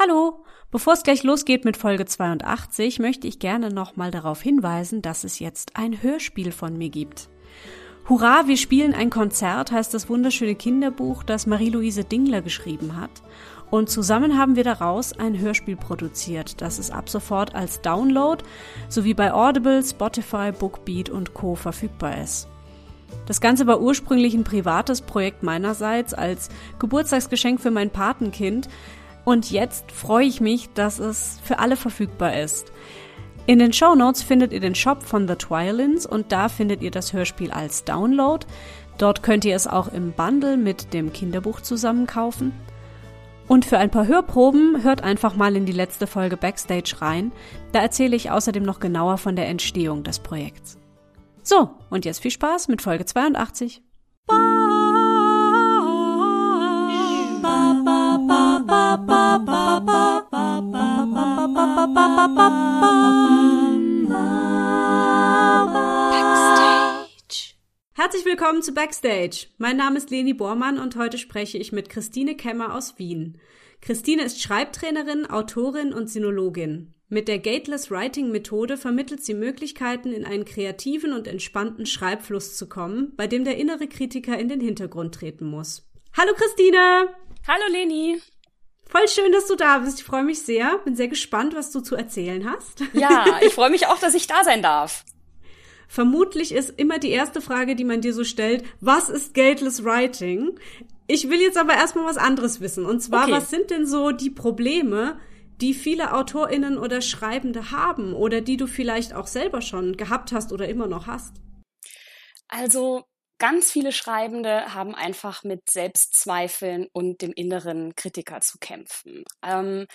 Hallo! Bevor es gleich losgeht mit Folge 82, möchte ich gerne nochmal darauf hinweisen, dass es jetzt ein Hörspiel von mir gibt. Hurra, wir spielen ein Konzert heißt das wunderschöne Kinderbuch, das Marie-Louise Dingler geschrieben hat. Und zusammen haben wir daraus ein Hörspiel produziert, das es ab sofort als Download sowie bei Audible, Spotify, Bookbeat und Co. verfügbar ist. Das Ganze war ursprünglich ein privates Projekt meinerseits als Geburtstagsgeschenk für mein Patenkind, und jetzt freue ich mich, dass es für alle verfügbar ist. In den Show Notes findet ihr den Shop von The Twilins und da findet ihr das Hörspiel als Download. Dort könnt ihr es auch im Bundle mit dem Kinderbuch zusammen kaufen. Und für ein paar Hörproben hört einfach mal in die letzte Folge Backstage rein. Da erzähle ich außerdem noch genauer von der Entstehung des Projekts. So, und jetzt viel Spaß mit Folge 82. Backstage. Herzlich willkommen zu Backstage. Mein Name ist Leni Bormann und heute spreche ich mit Christine Kemmer aus Wien. Christine ist Schreibtrainerin, Autorin und Sinologin. Mit der Gateless Writing Methode vermittelt sie Möglichkeiten, in einen kreativen und entspannten Schreibfluss zu kommen, bei dem der innere Kritiker in den Hintergrund treten muss. Hallo Christine! Hallo Leni! Voll schön, dass du da bist. Ich freue mich sehr. Bin sehr gespannt, was du zu erzählen hast. Ja, ich freue mich auch, dass ich da sein darf. Vermutlich ist immer die erste Frage, die man dir so stellt, was ist Gateless Writing? Ich will jetzt aber erstmal was anderes wissen. Und zwar, okay. was sind denn so die Probleme, die viele AutorInnen oder Schreibende haben oder die du vielleicht auch selber schon gehabt hast oder immer noch hast? Also, Ganz viele Schreibende haben einfach mit Selbstzweifeln und dem inneren Kritiker zu kämpfen. Ähm,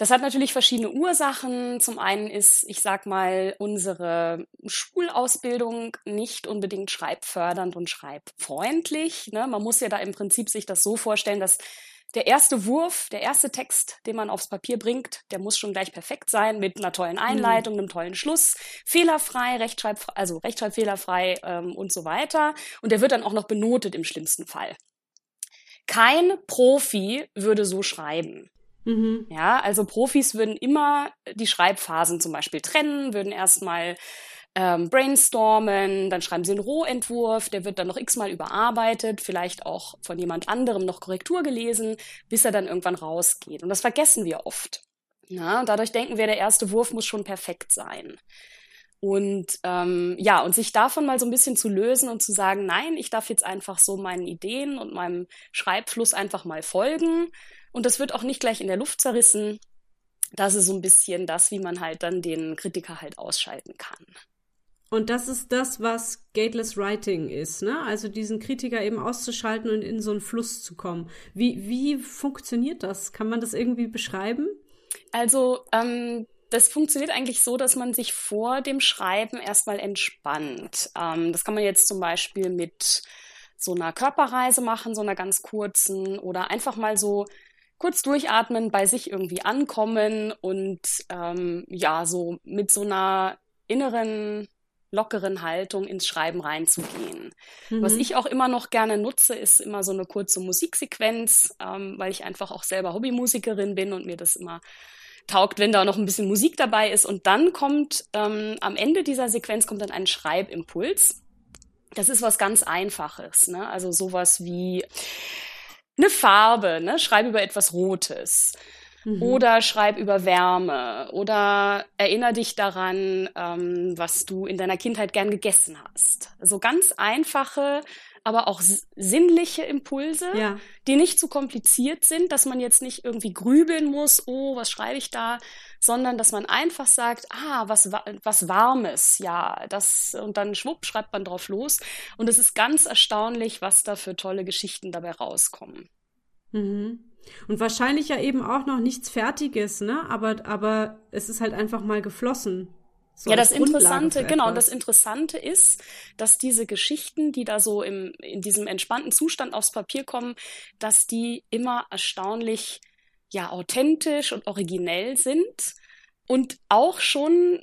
das hat natürlich verschiedene Ursachen. Zum einen ist, ich sag mal, unsere Schulausbildung nicht unbedingt schreibfördernd und schreibfreundlich. Ne? Man muss ja da im Prinzip sich das so vorstellen, dass der erste Wurf, der erste Text, den man aufs Papier bringt, der muss schon gleich perfekt sein mit einer tollen mhm. Einleitung, einem tollen Schluss, fehlerfrei, rechtschreib, also rechtschreibfehlerfrei ähm, und so weiter. Und der wird dann auch noch benotet im schlimmsten Fall. Kein Profi würde so schreiben. Mhm. Ja, also Profis würden immer die Schreibphasen zum Beispiel trennen, würden erstmal ähm, brainstormen, dann schreiben sie einen Rohentwurf, der wird dann noch x-mal überarbeitet, vielleicht auch von jemand anderem noch Korrektur gelesen, bis er dann irgendwann rausgeht. Und das vergessen wir oft. Ja, dadurch denken wir, der erste Wurf muss schon perfekt sein. Und ähm, ja, und sich davon mal so ein bisschen zu lösen und zu sagen, nein, ich darf jetzt einfach so meinen Ideen und meinem Schreibfluss einfach mal folgen. Und das wird auch nicht gleich in der Luft zerrissen. Das ist so ein bisschen das, wie man halt dann den Kritiker halt ausschalten kann. Und das ist das, was Gateless Writing ist, ne? Also diesen Kritiker eben auszuschalten und in so einen Fluss zu kommen. Wie, wie funktioniert das? Kann man das irgendwie beschreiben? Also, ähm, das funktioniert eigentlich so, dass man sich vor dem Schreiben erstmal entspannt. Ähm, das kann man jetzt zum Beispiel mit so einer Körperreise machen, so einer ganz kurzen, oder einfach mal so kurz durchatmen, bei sich irgendwie ankommen und ähm, ja, so mit so einer inneren lockeren Haltung ins Schreiben reinzugehen. Mhm. Was ich auch immer noch gerne nutze, ist immer so eine kurze Musiksequenz, ähm, weil ich einfach auch selber Hobbymusikerin bin und mir das immer taugt, wenn da noch ein bisschen Musik dabei ist. Und dann kommt ähm, am Ende dieser Sequenz kommt dann ein Schreibimpuls. Das ist was ganz Einfaches, ne? Also sowas wie eine Farbe, ne? Schreib über etwas Rotes. Mhm. Oder schreib über Wärme. Oder erinnere dich daran, ähm, was du in deiner Kindheit gern gegessen hast. So ganz einfache, aber auch sinnliche Impulse, ja. die nicht zu kompliziert sind, dass man jetzt nicht irgendwie grübeln muss, oh, was schreibe ich da, sondern dass man einfach sagt, ah, was, was Warmes, ja, das, und dann schwupp, schreibt man drauf los. Und es ist ganz erstaunlich, was da für tolle Geschichten dabei rauskommen. Mhm. Und wahrscheinlich ja eben auch noch nichts Fertiges, ne? Aber, aber es ist halt einfach mal geflossen. So ja, das Interessante, genau, das Interessante ist, dass diese Geschichten, die da so im, in diesem entspannten Zustand aufs Papier kommen, dass die immer erstaunlich, ja, authentisch und originell sind und auch schon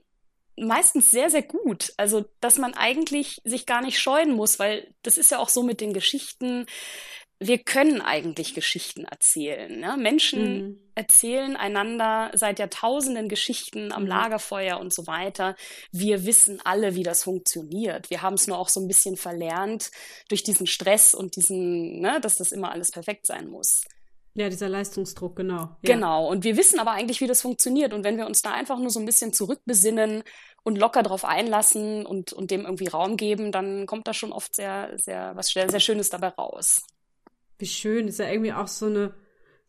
meistens sehr, sehr gut. Also, dass man eigentlich sich gar nicht scheuen muss, weil das ist ja auch so mit den Geschichten, wir können eigentlich Geschichten erzählen. Ne? Menschen mhm. erzählen einander seit Jahrtausenden Geschichten am mhm. Lagerfeuer und so weiter. Wir wissen alle, wie das funktioniert. Wir haben es nur auch so ein bisschen verlernt durch diesen Stress und diesen, ne, dass das immer alles perfekt sein muss. Ja, dieser Leistungsdruck, genau. Ja. Genau. Und wir wissen aber eigentlich, wie das funktioniert. Und wenn wir uns da einfach nur so ein bisschen zurückbesinnen und locker drauf einlassen und, und dem irgendwie Raum geben, dann kommt da schon oft sehr, sehr, was sehr, sehr Schönes dabei raus. Wie schön, ist ja irgendwie auch so eine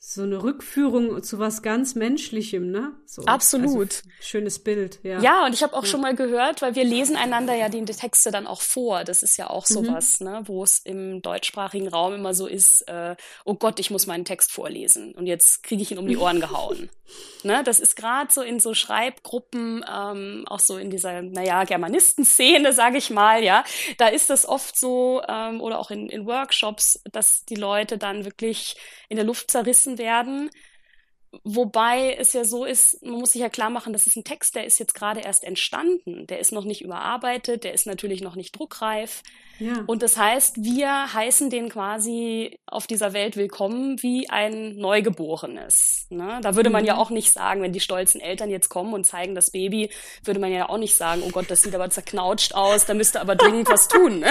so eine Rückführung zu was ganz Menschlichem, ne? So, Absolut. Also, schönes Bild, ja. Ja, und ich habe auch ja. schon mal gehört, weil wir lesen einander ja die Texte dann auch vor. Das ist ja auch mhm. sowas, mhm. ne, wo es im deutschsprachigen Raum immer so ist, äh, oh Gott, ich muss meinen Text vorlesen und jetzt kriege ich ihn um die Ohren gehauen. ne, das ist gerade so in so Schreibgruppen, ähm, auch so in dieser, naja, Germanistenszene, sage ich mal, ja, da ist das oft so, ähm, oder auch in, in Workshops, dass die Leute dann wirklich in der Luft zerrissen werden. Wobei es ja so ist, man muss sich ja klar machen, das ist ein Text, der ist jetzt gerade erst entstanden. Der ist noch nicht überarbeitet, der ist natürlich noch nicht druckreif. Ja. Und das heißt, wir heißen den quasi auf dieser Welt willkommen wie ein Neugeborenes. Ne? Da würde man ja mhm. auch nicht sagen, wenn die stolzen Eltern jetzt kommen und zeigen das Baby, würde man ja auch nicht sagen, oh Gott, das sieht aber zerknautscht aus, da müsste aber dringend was tun. Ne?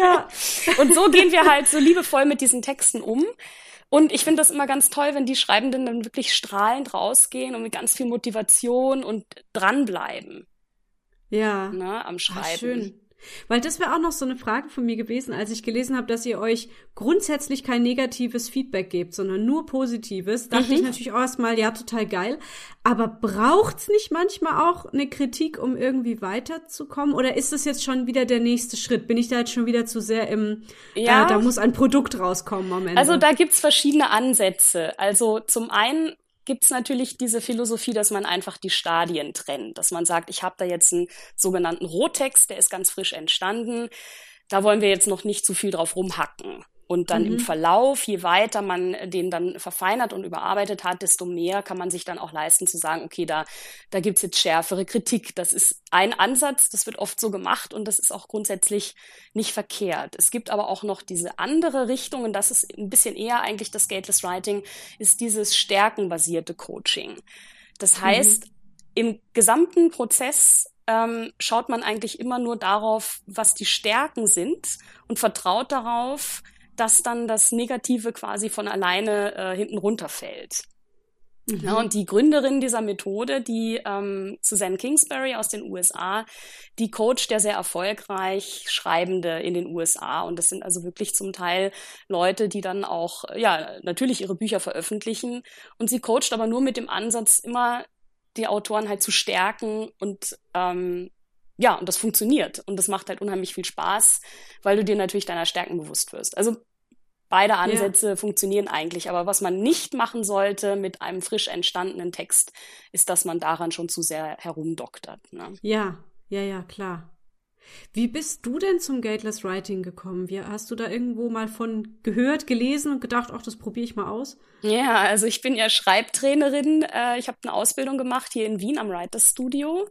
Ja. Und so gehen wir halt so liebevoll mit diesen Texten um. Und ich finde das immer ganz toll, wenn die Schreibenden dann wirklich strahlend rausgehen und mit ganz viel Motivation und dranbleiben. Ja. Ne, am Schreiben. Ach, schön. Weil das wäre auch noch so eine Frage von mir gewesen, als ich gelesen habe, dass ihr euch grundsätzlich kein negatives Feedback gebt, sondern nur positives. Dachte mhm. ich natürlich auch erstmal, ja, total geil. Aber braucht's nicht manchmal auch eine Kritik, um irgendwie weiterzukommen? Oder ist das jetzt schon wieder der nächste Schritt? Bin ich da jetzt schon wieder zu sehr im, ja. Äh, da muss ein Produkt rauskommen am Ende? Also da gibt's verschiedene Ansätze. Also zum einen gibt es natürlich diese Philosophie, dass man einfach die Stadien trennt, dass man sagt, ich habe da jetzt einen sogenannten Rohtext, der ist ganz frisch entstanden. Da wollen wir jetzt noch nicht zu viel drauf rumhacken. Und dann mhm. im Verlauf, je weiter man den dann verfeinert und überarbeitet hat, desto mehr kann man sich dann auch leisten zu sagen, okay, da, da gibt's jetzt schärfere Kritik. Das ist ein Ansatz, das wird oft so gemacht und das ist auch grundsätzlich nicht verkehrt. Es gibt aber auch noch diese andere Richtung und das ist ein bisschen eher eigentlich das Gateless Writing, ist dieses stärkenbasierte Coaching. Das mhm. heißt, mhm. im gesamten Prozess ähm, schaut man eigentlich immer nur darauf, was die Stärken sind und vertraut darauf, dass dann das Negative quasi von alleine äh, hinten runterfällt. Mhm. Ja, und die Gründerin dieser Methode, die ähm, Suzanne Kingsbury aus den USA, die coacht ja sehr erfolgreich Schreibende in den USA. Und das sind also wirklich zum Teil Leute, die dann auch, ja, natürlich ihre Bücher veröffentlichen. Und sie coacht aber nur mit dem Ansatz, immer die Autoren halt zu stärken und ähm, ja, und das funktioniert. Und das macht halt unheimlich viel Spaß, weil du dir natürlich deiner Stärken bewusst wirst. Also beide Ansätze ja. funktionieren eigentlich. Aber was man nicht machen sollte mit einem frisch entstandenen Text, ist, dass man daran schon zu sehr herumdoktert. Ne? Ja, ja, ja, klar. Wie bist du denn zum Gateless Writing gekommen? Wie, hast du da irgendwo mal von gehört, gelesen und gedacht, ach, das probiere ich mal aus? Ja, also ich bin ja Schreibtrainerin. Äh, ich habe eine Ausbildung gemacht hier in Wien am Writers Studio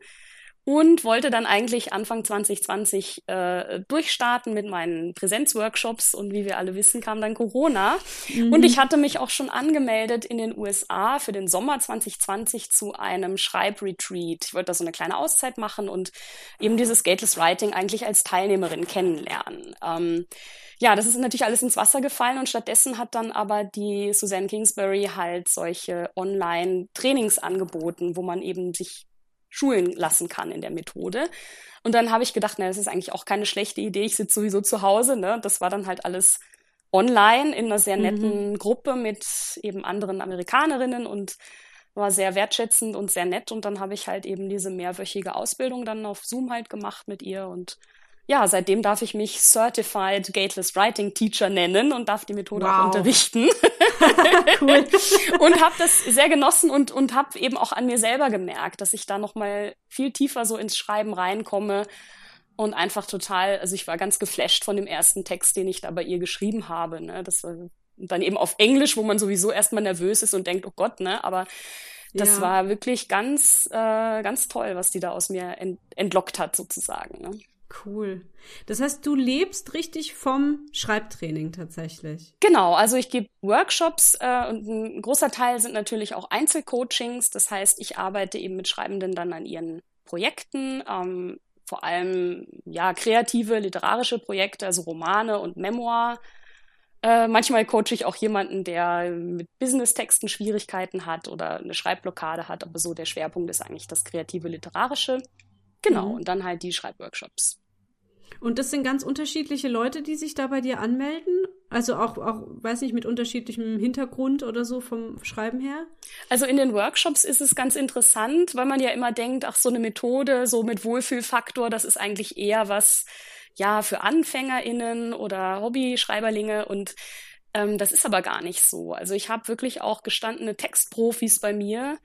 und wollte dann eigentlich Anfang 2020 äh, durchstarten mit meinen Präsenzworkshops und wie wir alle wissen, kam dann Corona. Mhm. Und ich hatte mich auch schon angemeldet in den USA für den Sommer 2020 zu einem Schreibretreat. Ich wollte da so eine kleine Auszeit machen und eben dieses Gateless Writing eigentlich als Teilnehmerin kennenlernen. Ähm, ja, das ist natürlich alles ins Wasser gefallen und stattdessen hat dann aber die Suzanne Kingsbury halt solche Online-Trainings angeboten, wo man eben sich schulen lassen kann in der Methode. Und dann habe ich gedacht, na, das ist eigentlich auch keine schlechte Idee. Ich sitze sowieso zu Hause. Ne? Das war dann halt alles online in einer sehr netten mhm. Gruppe mit eben anderen Amerikanerinnen und war sehr wertschätzend und sehr nett. Und dann habe ich halt eben diese mehrwöchige Ausbildung dann auf Zoom halt gemacht mit ihr und ja, seitdem darf ich mich Certified Gateless Writing Teacher nennen und darf die Methode wow. auch unterrichten. cool. und habe das sehr genossen und, und habe eben auch an mir selber gemerkt, dass ich da nochmal viel tiefer so ins Schreiben reinkomme und einfach total, also ich war ganz geflasht von dem ersten Text, den ich da bei ihr geschrieben habe. Ne? Das war dann eben auf Englisch, wo man sowieso erstmal nervös ist und denkt, oh Gott, ne? Aber das ja. war wirklich ganz, äh, ganz toll, was die da aus mir ent entlockt hat, sozusagen. Ne? Cool. Das heißt, du lebst richtig vom Schreibtraining tatsächlich. Genau, also ich gebe Workshops äh, und ein großer Teil sind natürlich auch Einzelcoachings. Das heißt, ich arbeite eben mit Schreibenden dann an ihren Projekten, ähm, vor allem ja kreative, literarische Projekte, also Romane und Memoir. Äh, manchmal coache ich auch jemanden, der mit Business-Texten Schwierigkeiten hat oder eine Schreibblockade hat, aber so der Schwerpunkt ist eigentlich das kreative, literarische. Genau, mhm. und dann halt die Schreibworkshops. Und das sind ganz unterschiedliche Leute, die sich da bei dir anmelden? Also auch, auch, weiß nicht, mit unterschiedlichem Hintergrund oder so vom Schreiben her? Also in den Workshops ist es ganz interessant, weil man ja immer denkt, ach, so eine Methode, so mit Wohlfühlfaktor, das ist eigentlich eher was, ja, für AnfängerInnen oder Hobbyschreiberlinge und ähm, das ist aber gar nicht so. Also ich habe wirklich auch gestandene Textprofis bei mir,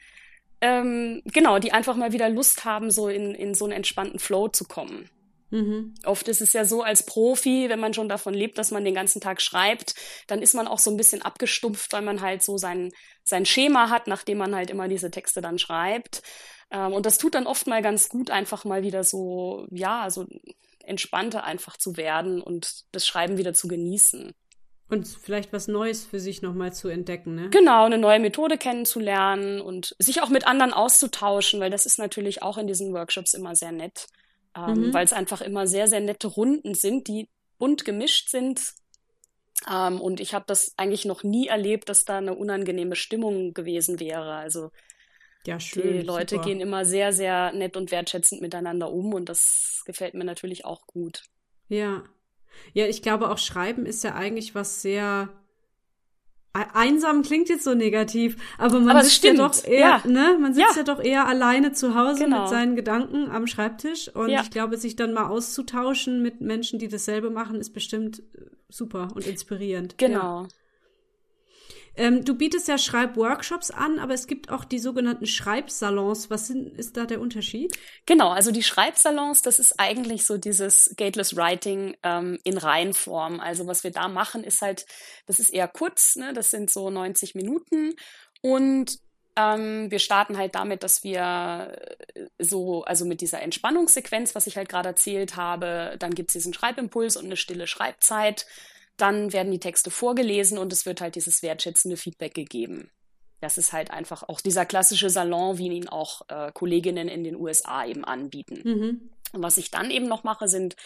ähm, genau, die einfach mal wieder Lust haben, so in, in so einen entspannten Flow zu kommen. Mhm. Oft ist es ja so als Profi, wenn man schon davon lebt, dass man den ganzen Tag schreibt, dann ist man auch so ein bisschen abgestumpft, weil man halt so sein, sein Schema hat, nachdem man halt immer diese Texte dann schreibt. Ähm, und das tut dann oft mal ganz gut, einfach mal wieder so, ja, so entspannter einfach zu werden und das Schreiben wieder zu genießen. Und vielleicht was Neues für sich nochmal zu entdecken, ne? Genau, eine neue Methode kennenzulernen und sich auch mit anderen auszutauschen, weil das ist natürlich auch in diesen Workshops immer sehr nett, ähm, mhm. weil es einfach immer sehr, sehr nette Runden sind, die bunt gemischt sind. Ähm, und ich habe das eigentlich noch nie erlebt, dass da eine unangenehme Stimmung gewesen wäre. Also ja, schön, die Leute super. gehen immer sehr, sehr nett und wertschätzend miteinander um und das gefällt mir natürlich auch gut. Ja, ja, ich glaube auch Schreiben ist ja eigentlich was sehr einsam klingt jetzt so negativ, aber man aber sitzt stimmt. ja doch eher, ja. ne, man sitzt ja. ja. doch eher alleine zu Hause genau. mit seinen Gedanken am Schreibtisch und ja. ich glaube, sich dann mal auszutauschen mit Menschen, die dasselbe machen, ist bestimmt super und inspirierend. Genau. Ähm, du bietest ja Schreibworkshops an, aber es gibt auch die sogenannten Schreibsalons. Was sind, ist da der Unterschied? Genau, also die Schreibsalons, das ist eigentlich so dieses Gateless Writing ähm, in Reihenform. Also was wir da machen, ist halt, das ist eher kurz, ne? das sind so 90 Minuten und ähm, wir starten halt damit, dass wir äh, so, also mit dieser Entspannungssequenz, was ich halt gerade erzählt habe, dann gibt es diesen Schreibimpuls und eine stille Schreibzeit. Dann werden die Texte vorgelesen und es wird halt dieses wertschätzende Feedback gegeben. Das ist halt einfach auch dieser klassische Salon, wie ihn auch äh, Kolleginnen in den USA eben anbieten. Mhm. Und was ich dann eben noch mache, sind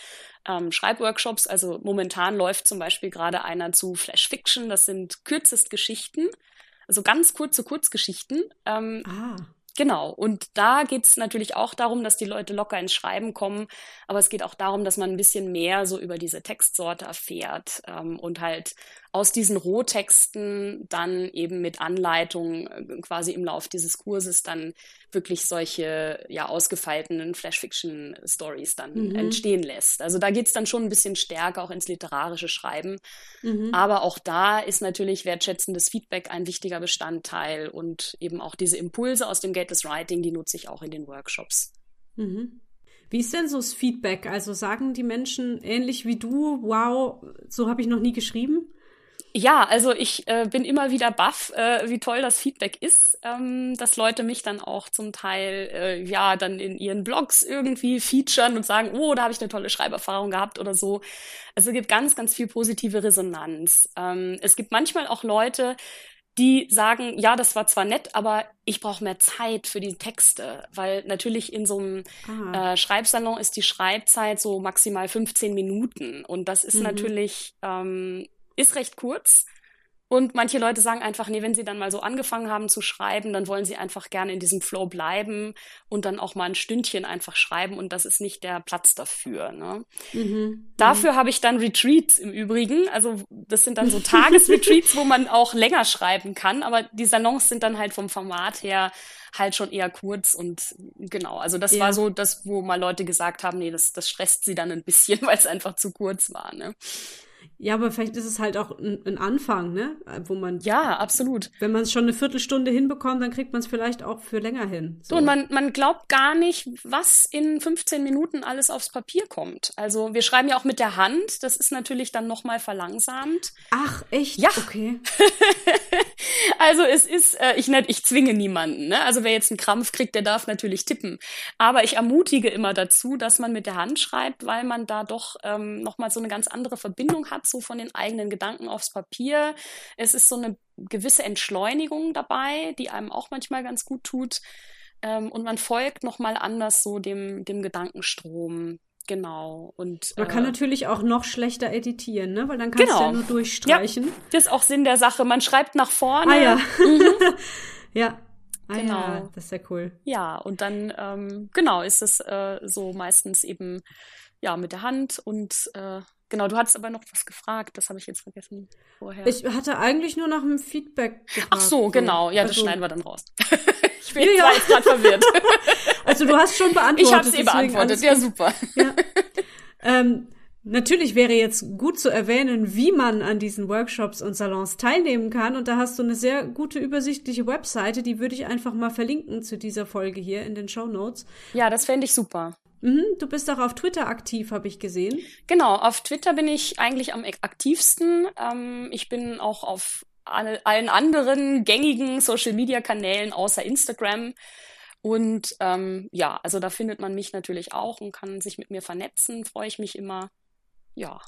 ähm, Schreibworkshops. Also momentan läuft zum Beispiel gerade einer zu Flash Fiction. Das sind kürzest Geschichten, also ganz kurze Kurzgeschichten. Ähm, ah. Genau. Und da geht es natürlich auch darum, dass die Leute locker ins Schreiben kommen. Aber es geht auch darum, dass man ein bisschen mehr so über diese Textsorte erfährt ähm, und halt aus diesen Rohtexten dann eben mit Anleitung äh, quasi im Lauf dieses Kurses dann wirklich solche ja ausgefeilten Flash-Fiction-Stories dann mhm. entstehen lässt. Also da geht's dann schon ein bisschen stärker auch ins literarische Schreiben. Mhm. Aber auch da ist natürlich wertschätzendes Feedback ein wichtiger Bestandteil und eben auch diese Impulse aus dem Gateless Writing, die nutze ich auch in den Workshops. Mhm. Wie ist denn so das Feedback? Also sagen die Menschen ähnlich wie du, wow, so habe ich noch nie geschrieben? Ja, also ich äh, bin immer wieder baff, äh, wie toll das Feedback ist, ähm, dass Leute mich dann auch zum Teil äh, ja dann in ihren Blogs irgendwie featuren und sagen, oh, da habe ich eine tolle Schreiberfahrung gehabt oder so. Also es gibt ganz, ganz viel positive Resonanz. Ähm, es gibt manchmal auch Leute, die sagen, ja, das war zwar nett, aber ich brauche mehr Zeit für die Texte, weil natürlich in so einem äh, Schreibsalon ist die Schreibzeit so maximal 15 Minuten und das ist mhm. natürlich ähm, ist recht kurz. Und manche Leute sagen einfach, nee, wenn sie dann mal so angefangen haben zu schreiben, dann wollen sie einfach gerne in diesem Flow bleiben und dann auch mal ein Stündchen einfach schreiben und das ist nicht der Platz dafür. Ne? Mhm. Dafür mhm. habe ich dann Retreats im Übrigen. Also das sind dann so Tagesretreats, wo man auch länger schreiben kann, aber die Salons sind dann halt vom Format her halt schon eher kurz und genau, also das ja. war so das, wo mal Leute gesagt haben, nee, das, das stresst sie dann ein bisschen, weil es einfach zu kurz war. Ne? Ja, aber vielleicht ist es halt auch ein, ein Anfang, ne? Wo man. Ja, absolut. Wenn man es schon eine Viertelstunde hinbekommt, dann kriegt man es vielleicht auch für länger hin. So, und man, man glaubt gar nicht, was in 15 Minuten alles aufs Papier kommt. Also wir schreiben ja auch mit der Hand. Das ist natürlich dann nochmal verlangsamt. Ach, echt? Ja. Okay. also es ist, äh, ich, ich zwinge niemanden. Ne? Also wer jetzt einen Krampf kriegt, der darf natürlich tippen. Aber ich ermutige immer dazu, dass man mit der Hand schreibt, weil man da doch ähm, nochmal so eine ganz andere Verbindung hat so von den eigenen Gedanken aufs Papier. Es ist so eine gewisse Entschleunigung dabei, die einem auch manchmal ganz gut tut. Ähm, und man folgt nochmal anders so dem, dem Gedankenstrom. Genau. Und, man kann äh, natürlich auch noch schlechter editieren, ne? Weil dann kannst genau. du ja nur durchstreichen. Ja, das ist auch Sinn der Sache. Man schreibt nach vorne. Ah ja. Mhm. ja. Ah, genau. Ja, das ist ja cool. Ja, und dann, ähm, genau, ist es äh, so meistens eben ja mit der Hand und äh, Genau, du hattest aber noch was gefragt, das habe ich jetzt vergessen vorher. Ich hatte eigentlich nur nach einem Feedback gefragt. Ach so, genau, ja, das also, schneiden wir dann raus. ich bin ja, jetzt gerade verwirrt. also du hast schon beantwortet. Ich habe es eh beantwortet, ja super. Ja. Ähm, Natürlich wäre jetzt gut zu erwähnen, wie man an diesen Workshops und Salons teilnehmen kann. Und da hast du eine sehr gute übersichtliche Webseite, die würde ich einfach mal verlinken zu dieser Folge hier in den Show Notes. Ja, das fände ich super. Mhm, du bist auch auf Twitter aktiv, habe ich gesehen. Genau, auf Twitter bin ich eigentlich am aktivsten. Ähm, ich bin auch auf alle, allen anderen gängigen Social-Media-Kanälen außer Instagram. Und ähm, ja, also da findet man mich natürlich auch und kann sich mit mir vernetzen, freue ich mich immer. Ja,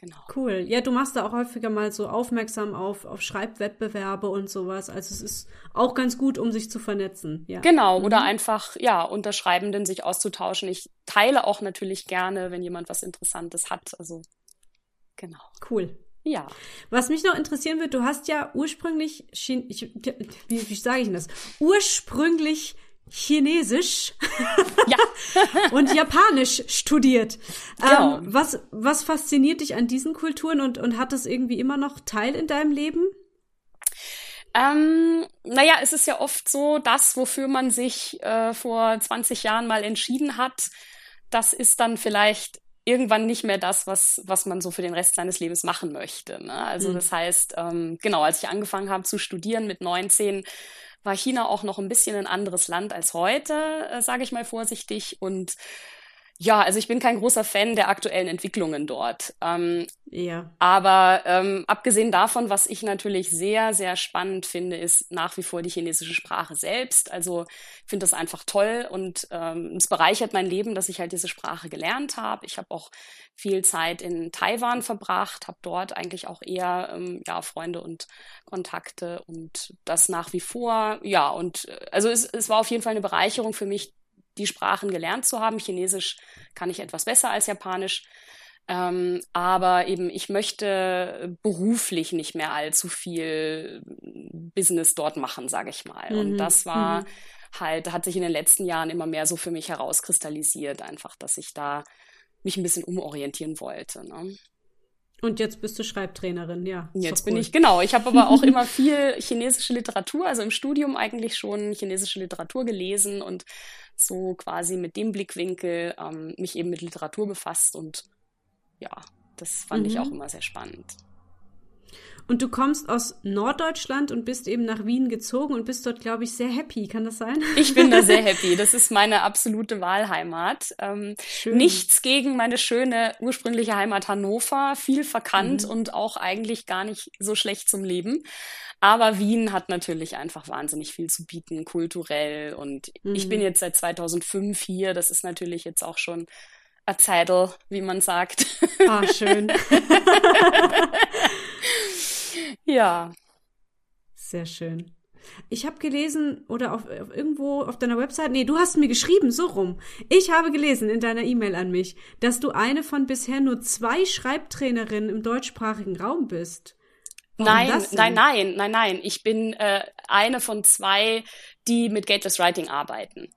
Genau. Cool. Ja, du machst da auch häufiger mal so aufmerksam auf, auf Schreibwettbewerbe und sowas. Also es ist auch ganz gut, um sich zu vernetzen. Ja. Genau. Mhm. Oder einfach, ja, unter Schreibenden sich auszutauschen. Ich teile auch natürlich gerne, wenn jemand was Interessantes hat. Also, genau. Cool. Ja. Was mich noch interessieren wird, du hast ja ursprünglich, Chin ich, wie, wie sage ich denn das? Ursprünglich Chinesisch ja. und Japanisch studiert. Genau. Ähm, was, was fasziniert dich an diesen Kulturen und, und hat das irgendwie immer noch Teil in deinem Leben? Ähm, naja, es ist ja oft so, das, wofür man sich äh, vor 20 Jahren mal entschieden hat, das ist dann vielleicht irgendwann nicht mehr das, was, was man so für den Rest seines Lebens machen möchte. Ne? Also mhm. das heißt, ähm, genau, als ich angefangen habe zu studieren mit 19, war China auch noch ein bisschen ein anderes Land als heute, äh, sage ich mal vorsichtig. Und ja, also ich bin kein großer Fan der aktuellen Entwicklungen dort. Ähm, ja. Aber ähm, abgesehen davon, was ich natürlich sehr, sehr spannend finde, ist nach wie vor die chinesische Sprache selbst. Also ich finde das einfach toll und ähm, es bereichert mein Leben, dass ich halt diese Sprache gelernt habe. Ich habe auch viel Zeit in Taiwan verbracht, habe dort eigentlich auch eher ähm, ja, Freunde und Kontakte und das nach wie vor. Ja, und äh, also es, es war auf jeden Fall eine Bereicherung für mich, die Sprachen gelernt zu haben. Chinesisch kann ich etwas besser als Japanisch. Ähm, aber eben, ich möchte beruflich nicht mehr allzu viel Business dort machen, sage ich mal. Mhm. Und das war mhm. halt, hat sich in den letzten Jahren immer mehr so für mich herauskristallisiert, einfach, dass ich da mich ein bisschen umorientieren wollte. Ne? Und jetzt bist du Schreibtrainerin, ja. Jetzt bin ich, genau. Ich habe aber auch immer viel chinesische Literatur, also im Studium eigentlich schon chinesische Literatur gelesen und so quasi mit dem Blickwinkel ähm, mich eben mit Literatur befasst und ja, das fand mhm. ich auch immer sehr spannend. Und du kommst aus Norddeutschland und bist eben nach Wien gezogen und bist dort, glaube ich, sehr happy. Kann das sein? Ich bin da sehr happy. Das ist meine absolute Wahlheimat. Ähm, nichts gegen meine schöne ursprüngliche Heimat Hannover. Viel verkannt mhm. und auch eigentlich gar nicht so schlecht zum Leben. Aber Wien hat natürlich einfach wahnsinnig viel zu bieten, kulturell. Und mhm. ich bin jetzt seit 2005 hier. Das ist natürlich jetzt auch schon a Zeitl, wie man sagt. Ah, schön. ja. Sehr schön. Ich habe gelesen oder auf, auf, irgendwo auf deiner Website, nee, du hast mir geschrieben, so rum. Ich habe gelesen in deiner E-Mail an mich, dass du eine von bisher nur zwei Schreibtrainerinnen im deutschsprachigen Raum bist. Warum nein, nein, nein, nein, nein. Ich bin äh, eine von zwei, die mit Gateless Writing arbeiten.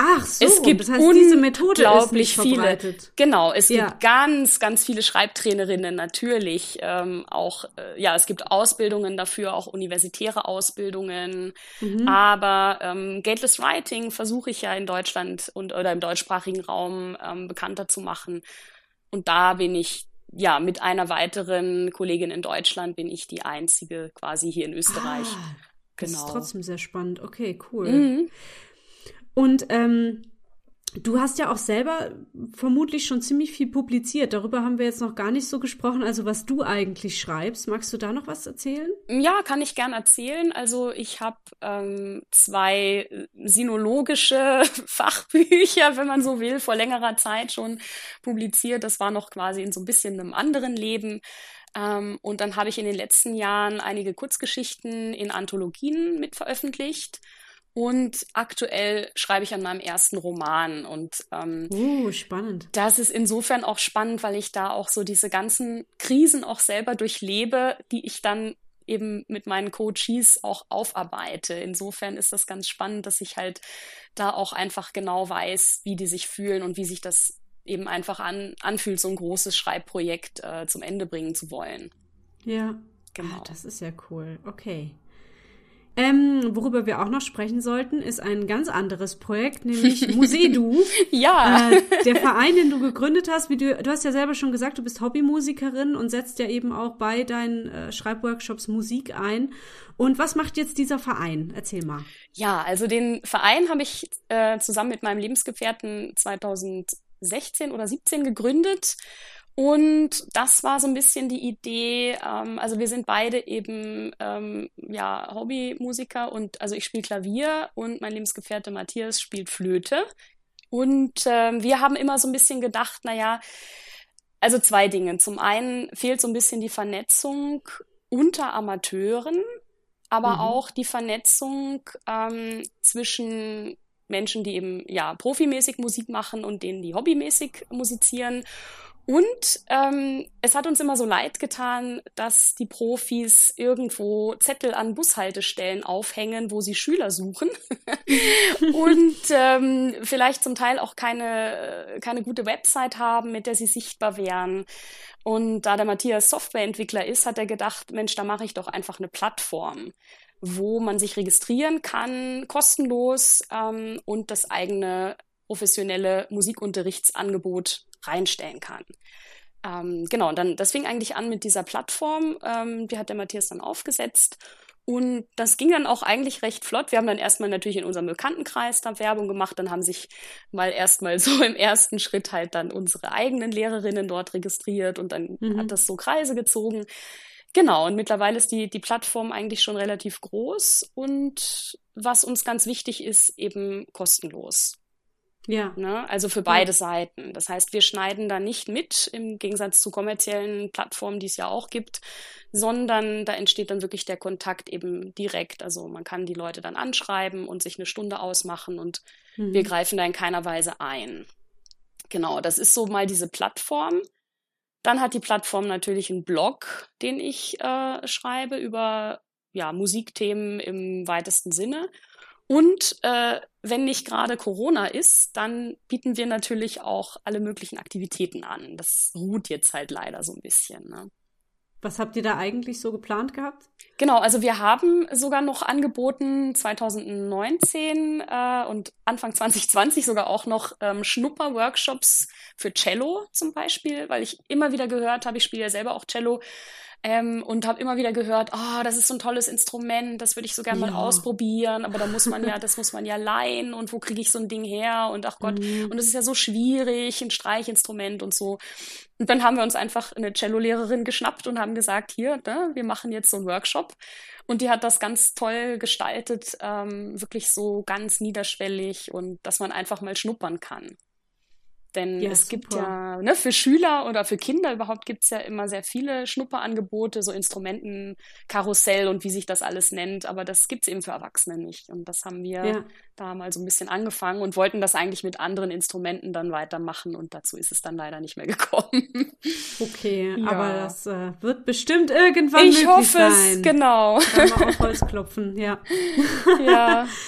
Ach so, es gibt das heißt, unglaublich viele. Genau, es ja. gibt ganz, ganz viele Schreibtrainerinnen natürlich. Ähm, auch äh, ja, es gibt Ausbildungen dafür, auch universitäre Ausbildungen. Mhm. Aber ähm, Gateless Writing versuche ich ja in Deutschland und oder im deutschsprachigen Raum ähm, bekannter zu machen. Und da bin ich ja, mit einer weiteren Kollegin in Deutschland bin ich die einzige quasi hier in Österreich. Ah, das genau. ist trotzdem sehr spannend. Okay, cool. Mhm. Und ähm, Du hast ja auch selber vermutlich schon ziemlich viel publiziert. Darüber haben wir jetzt noch gar nicht so gesprochen. Also was du eigentlich schreibst. Magst du da noch was erzählen? Ja, kann ich gern erzählen. Also ich habe ähm, zwei sinologische Fachbücher, wenn man so will, vor längerer Zeit schon publiziert. Das war noch quasi in so ein bisschen einem anderen Leben. Ähm, und dann habe ich in den letzten Jahren einige Kurzgeschichten in Anthologien mit veröffentlicht. Und aktuell schreibe ich an meinem ersten Roman. Und ähm, uh, spannend. Das ist insofern auch spannend, weil ich da auch so diese ganzen Krisen auch selber durchlebe, die ich dann eben mit meinen Coaches auch aufarbeite. Insofern ist das ganz spannend, dass ich halt da auch einfach genau weiß, wie die sich fühlen und wie sich das eben einfach an, anfühlt, so ein großes Schreibprojekt äh, zum Ende bringen zu wollen. Ja, genau. Ah, das ist ja cool. Okay. Ähm, worüber wir auch noch sprechen sollten, ist ein ganz anderes Projekt, nämlich Musedu. ja. Äh, der Verein, den du gegründet hast, wie du, du hast ja selber schon gesagt, du bist Hobbymusikerin und setzt ja eben auch bei deinen äh, Schreibworkshops Musik ein. Und was macht jetzt dieser Verein? Erzähl mal. Ja, also den Verein habe ich äh, zusammen mit meinem Lebensgefährten 2016 oder 17 gegründet. Und das war so ein bisschen die Idee, ähm, also wir sind beide eben ähm, ja, Hobbymusiker und also ich spiele Klavier und mein Lebensgefährte Matthias spielt Flöte. Und ähm, wir haben immer so ein bisschen gedacht, naja, also zwei Dinge. Zum einen fehlt so ein bisschen die Vernetzung unter Amateuren, aber mhm. auch die Vernetzung ähm, zwischen Menschen, die eben ja profimäßig Musik machen und denen, die hobbymäßig musizieren. Und ähm, es hat uns immer so leid getan, dass die Profis irgendwo Zettel an Bushaltestellen aufhängen, wo sie Schüler suchen und ähm, vielleicht zum Teil auch keine, keine gute Website haben, mit der sie sichtbar wären. Und da der Matthias Softwareentwickler ist, hat er gedacht, Mensch, da mache ich doch einfach eine Plattform wo man sich registrieren kann, kostenlos ähm, und das eigene professionelle Musikunterrichtsangebot reinstellen kann. Ähm, genau, und dann, das fing eigentlich an mit dieser Plattform, ähm, die hat der Matthias dann aufgesetzt. Und das ging dann auch eigentlich recht flott. Wir haben dann erstmal natürlich in unserem Bekanntenkreis da Werbung gemacht. Dann haben sich mal erstmal so im ersten Schritt halt dann unsere eigenen Lehrerinnen dort registriert und dann mhm. hat das so Kreise gezogen. Genau, und mittlerweile ist die, die Plattform eigentlich schon relativ groß und was uns ganz wichtig ist, eben kostenlos. Ja. Ne? Also für beide ja. Seiten. Das heißt, wir schneiden da nicht mit, im Gegensatz zu kommerziellen Plattformen, die es ja auch gibt, sondern da entsteht dann wirklich der Kontakt eben direkt. Also man kann die Leute dann anschreiben und sich eine Stunde ausmachen und mhm. wir greifen da in keiner Weise ein. Genau, das ist so mal diese Plattform. Dann hat die Plattform natürlich einen Blog, den ich äh, schreibe über ja, Musikthemen im weitesten Sinne. Und äh, wenn nicht gerade Corona ist, dann bieten wir natürlich auch alle möglichen Aktivitäten an. Das ruht jetzt halt leider so ein bisschen. Ne? Was habt ihr da eigentlich so geplant gehabt? Genau, also wir haben sogar noch angeboten 2019 äh, und Anfang 2020 sogar auch noch ähm, Schnupper-Workshops für Cello zum Beispiel, weil ich immer wieder gehört habe, ich spiele ja selber auch Cello, ähm, und habe immer wieder gehört, oh, das ist so ein tolles Instrument, das würde ich so gerne ja. mal ausprobieren, aber da muss man ja, das muss man ja leihen und wo kriege ich so ein Ding her und ach Gott, mhm. und es ist ja so schwierig, ein Streichinstrument und so. Und dann haben wir uns einfach eine Cello-Lehrerin geschnappt und haben gesagt, hier, ne, wir machen jetzt so einen Workshop. Und die hat das ganz toll gestaltet, ähm, wirklich so ganz niederschwellig und dass man einfach mal schnuppern kann. Denn ja, es super. gibt ja, ne, für Schüler oder für Kinder überhaupt gibt es ja immer sehr viele Schnupperangebote, so Instrumenten, Karussell und wie sich das alles nennt. Aber das gibt es eben für Erwachsene nicht. Und das haben wir ja. da mal so ein bisschen angefangen und wollten das eigentlich mit anderen Instrumenten dann weitermachen. Und dazu ist es dann leider nicht mehr gekommen. Okay, ja. aber das äh, wird bestimmt irgendwann ich möglich hoffe sein. Ich hoffe es, genau. Mal auf Holz klopfen, ja. Ja.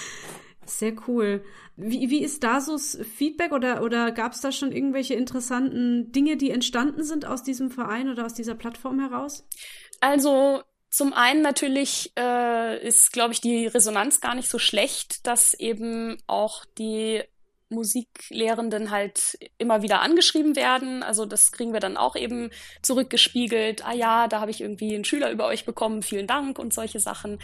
Sehr cool. Wie, wie ist da so das Feedback oder, oder gab es da schon irgendwelche interessanten Dinge, die entstanden sind aus diesem Verein oder aus dieser Plattform heraus? Also zum einen natürlich äh, ist, glaube ich, die Resonanz gar nicht so schlecht, dass eben auch die Musiklehrenden halt immer wieder angeschrieben werden. Also das kriegen wir dann auch eben zurückgespiegelt. Ah ja, da habe ich irgendwie einen Schüler über euch bekommen, vielen Dank und solche Sachen.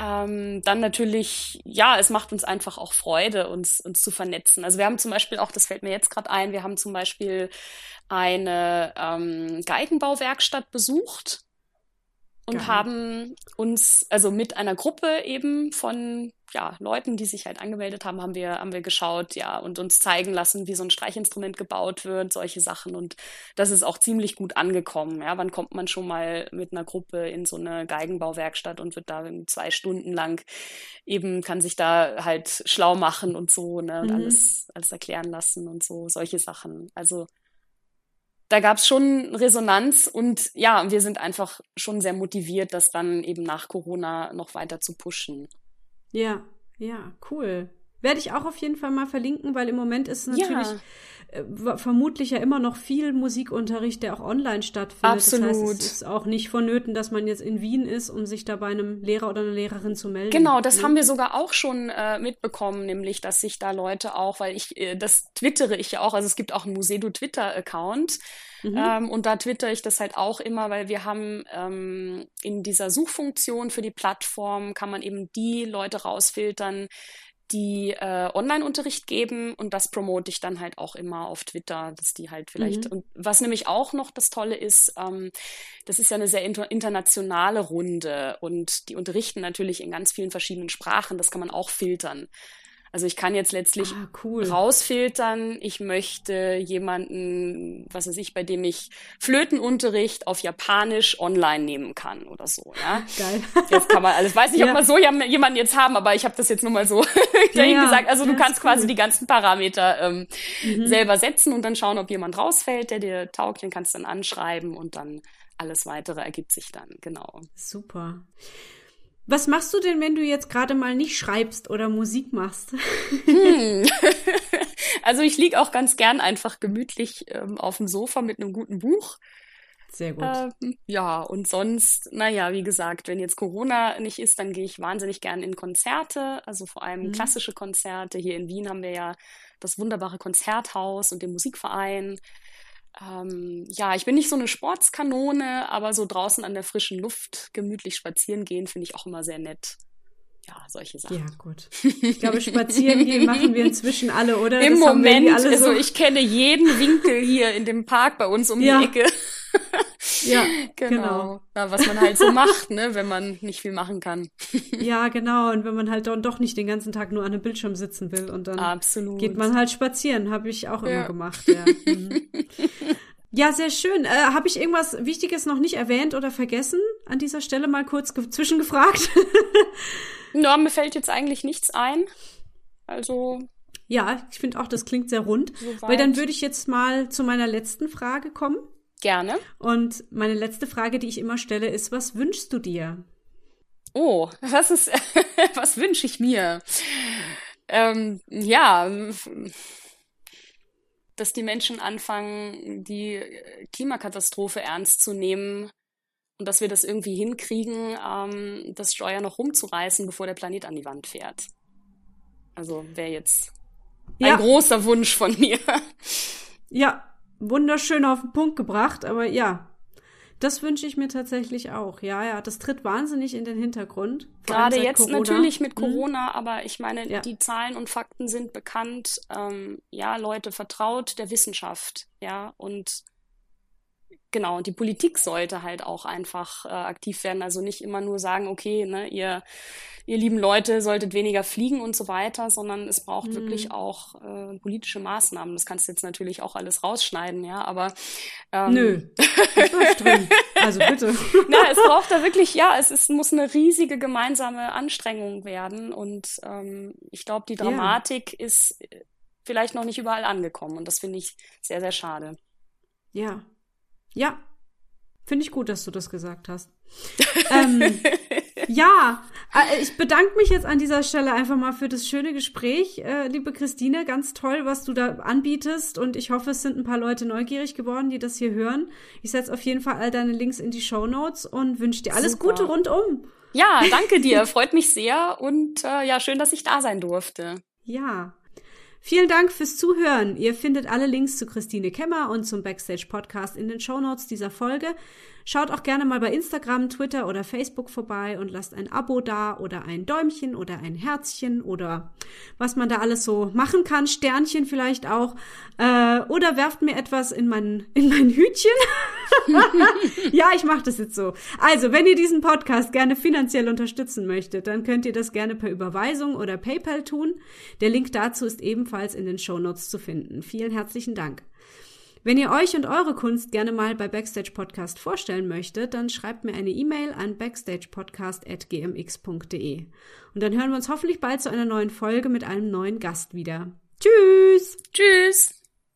Ähm, dann natürlich, ja, es macht uns einfach auch Freude, uns, uns zu vernetzen. Also wir haben zum Beispiel auch, das fällt mir jetzt gerade ein, wir haben zum Beispiel eine ähm, Geigenbauwerkstatt besucht und Geil. haben uns, also mit einer Gruppe eben von ja, Leuten, die sich halt angemeldet haben, haben wir, haben wir geschaut, ja, und uns zeigen lassen, wie so ein Streichinstrument gebaut wird, solche Sachen. Und das ist auch ziemlich gut angekommen. Ja, wann kommt man schon mal mit einer Gruppe in so eine Geigenbauwerkstatt und wird da zwei Stunden lang eben, kann sich da halt schlau machen und so, ne, und mhm. alles, alles erklären lassen und so, solche Sachen. Also, da gab es schon Resonanz und ja, wir sind einfach schon sehr motiviert, das dann eben nach Corona noch weiter zu pushen. Ja, ja, cool. Werde ich auch auf jeden Fall mal verlinken, weil im Moment ist natürlich ja. Äh, vermutlich ja immer noch viel Musikunterricht, der auch online stattfindet. Absolut. Das heißt, es ist auch nicht vonnöten, dass man jetzt in Wien ist, um sich da bei einem Lehrer oder einer Lehrerin zu melden. Genau, das ja. haben wir sogar auch schon äh, mitbekommen, nämlich, dass sich da Leute auch, weil ich, äh, das twittere ich ja auch, also es gibt auch einen Musedo Twitter-Account. Mhm. Ähm, und da twitter ich das halt auch immer, weil wir haben ähm, in dieser Suchfunktion für die Plattform kann man eben die Leute rausfiltern, die äh, Online-Unterricht geben und das promote ich dann halt auch immer auf Twitter, dass die halt vielleicht mhm. und was nämlich auch noch das Tolle ist, ähm, das ist ja eine sehr inter internationale Runde und die unterrichten natürlich in ganz vielen verschiedenen Sprachen, das kann man auch filtern. Also ich kann jetzt letztlich ah, cool. rausfiltern, ich möchte jemanden, was weiß ich, bei dem ich Flötenunterricht auf Japanisch online nehmen kann oder so, ja. Geil. Jetzt kann man alles, weiß nicht, ja. ob wir so jemanden jetzt haben, aber ich habe das jetzt nur mal so dahin ja, gesagt. Also du kannst cool. quasi die ganzen Parameter ähm, mhm. selber setzen und dann schauen, ob jemand rausfällt, der dir taugt, den kannst du dann anschreiben und dann alles weitere ergibt sich dann, genau. Super. Was machst du denn, wenn du jetzt gerade mal nicht schreibst oder Musik machst? Hm. Also ich liege auch ganz gern einfach gemütlich ähm, auf dem Sofa mit einem guten Buch. Sehr gut. Ähm, ja, und sonst, naja, wie gesagt, wenn jetzt Corona nicht ist, dann gehe ich wahnsinnig gern in Konzerte, also vor allem mhm. klassische Konzerte. Hier in Wien haben wir ja das wunderbare Konzerthaus und den Musikverein. Ähm, ja, ich bin nicht so eine Sportskanone, aber so draußen an der frischen Luft gemütlich spazieren gehen finde ich auch immer sehr nett. Ja, solche Sachen. Ja, gut. Ich glaube, spazieren gehen machen wir inzwischen alle, oder? Im das Moment, also so. ich kenne jeden Winkel hier in dem Park bei uns um ja. die Ecke. Ja, genau. genau. Ja, was man halt so macht, ne, wenn man nicht viel machen kann. Ja, genau. Und wenn man halt dann doch nicht den ganzen Tag nur an einem Bildschirm sitzen will und dann Absolut. geht man halt spazieren. Habe ich auch ja. immer gemacht, ja. Mhm. Ja, sehr schön. Äh, Habe ich irgendwas Wichtiges noch nicht erwähnt oder vergessen? An dieser Stelle mal kurz zwischengefragt. ja, mir fällt jetzt eigentlich nichts ein. Also. Ja, ich finde auch, das klingt sehr rund. So weil dann würde ich jetzt mal zu meiner letzten Frage kommen. Gerne. Und meine letzte Frage, die ich immer stelle, ist, was wünschst du dir? Oh, was ist, was wünsche ich mir? Ähm, ja, dass die Menschen anfangen, die Klimakatastrophe ernst zu nehmen und dass wir das irgendwie hinkriegen, ähm, das Steuer noch rumzureißen, bevor der Planet an die Wand fährt. Also wäre jetzt ja. ein großer Wunsch von mir. Ja, wunderschön auf den Punkt gebracht, aber ja, das wünsche ich mir tatsächlich auch. Ja, ja, das tritt wahnsinnig in den Hintergrund. Gerade jetzt Corona. natürlich mit mhm. Corona, mhm. aber ich meine, ja. die Zahlen und Fakten sind bekannt. Ähm, ja, Leute, vertraut der Wissenschaft. Ja, und genau, die Politik sollte halt auch einfach äh, aktiv werden. Also nicht immer nur sagen, okay, ne, ihr, ihr lieben Leute solltet weniger fliegen und so weiter, sondern es braucht mhm. wirklich auch äh, politische Maßnahmen. Das kannst du jetzt natürlich auch alles rausschneiden, ja, aber ähm, Nö. Also bitte. Na, es braucht da wirklich, ja, es ist, muss eine riesige gemeinsame Anstrengung werden. Und ähm, ich glaube, die Dramatik ja. ist vielleicht noch nicht überall angekommen. Und das finde ich sehr, sehr schade. Ja, ja, finde ich gut, dass du das gesagt hast. ähm, ja, äh, ich bedanke mich jetzt an dieser Stelle einfach mal für das schöne Gespräch, äh, liebe Christine. Ganz toll, was du da anbietest. Und ich hoffe, es sind ein paar Leute neugierig geworden, die das hier hören. Ich setze auf jeden Fall all deine Links in die Show Notes und wünsche dir alles Super. Gute rundum. Ja, danke dir. Freut mich sehr. Und äh, ja, schön, dass ich da sein durfte. Ja. Vielen Dank fürs Zuhören. Ihr findet alle Links zu Christine Kemmer und zum Backstage Podcast in den Shownotes dieser Folge. Schaut auch gerne mal bei Instagram, Twitter oder Facebook vorbei und lasst ein Abo da oder ein Däumchen oder ein Herzchen oder was man da alles so machen kann, Sternchen vielleicht auch. Äh, oder werft mir etwas in mein, in mein Hütchen. ja, ich mache das jetzt so. Also, wenn ihr diesen Podcast gerne finanziell unterstützen möchtet, dann könnt ihr das gerne per Überweisung oder PayPal tun. Der Link dazu ist ebenfalls in den Show Notes zu finden. Vielen herzlichen Dank. Wenn ihr euch und eure Kunst gerne mal bei Backstage Podcast vorstellen möchtet, dann schreibt mir eine E-Mail an backstagepodcast.gmx.de. Und dann hören wir uns hoffentlich bald zu einer neuen Folge mit einem neuen Gast wieder. Tschüss! Tschüss!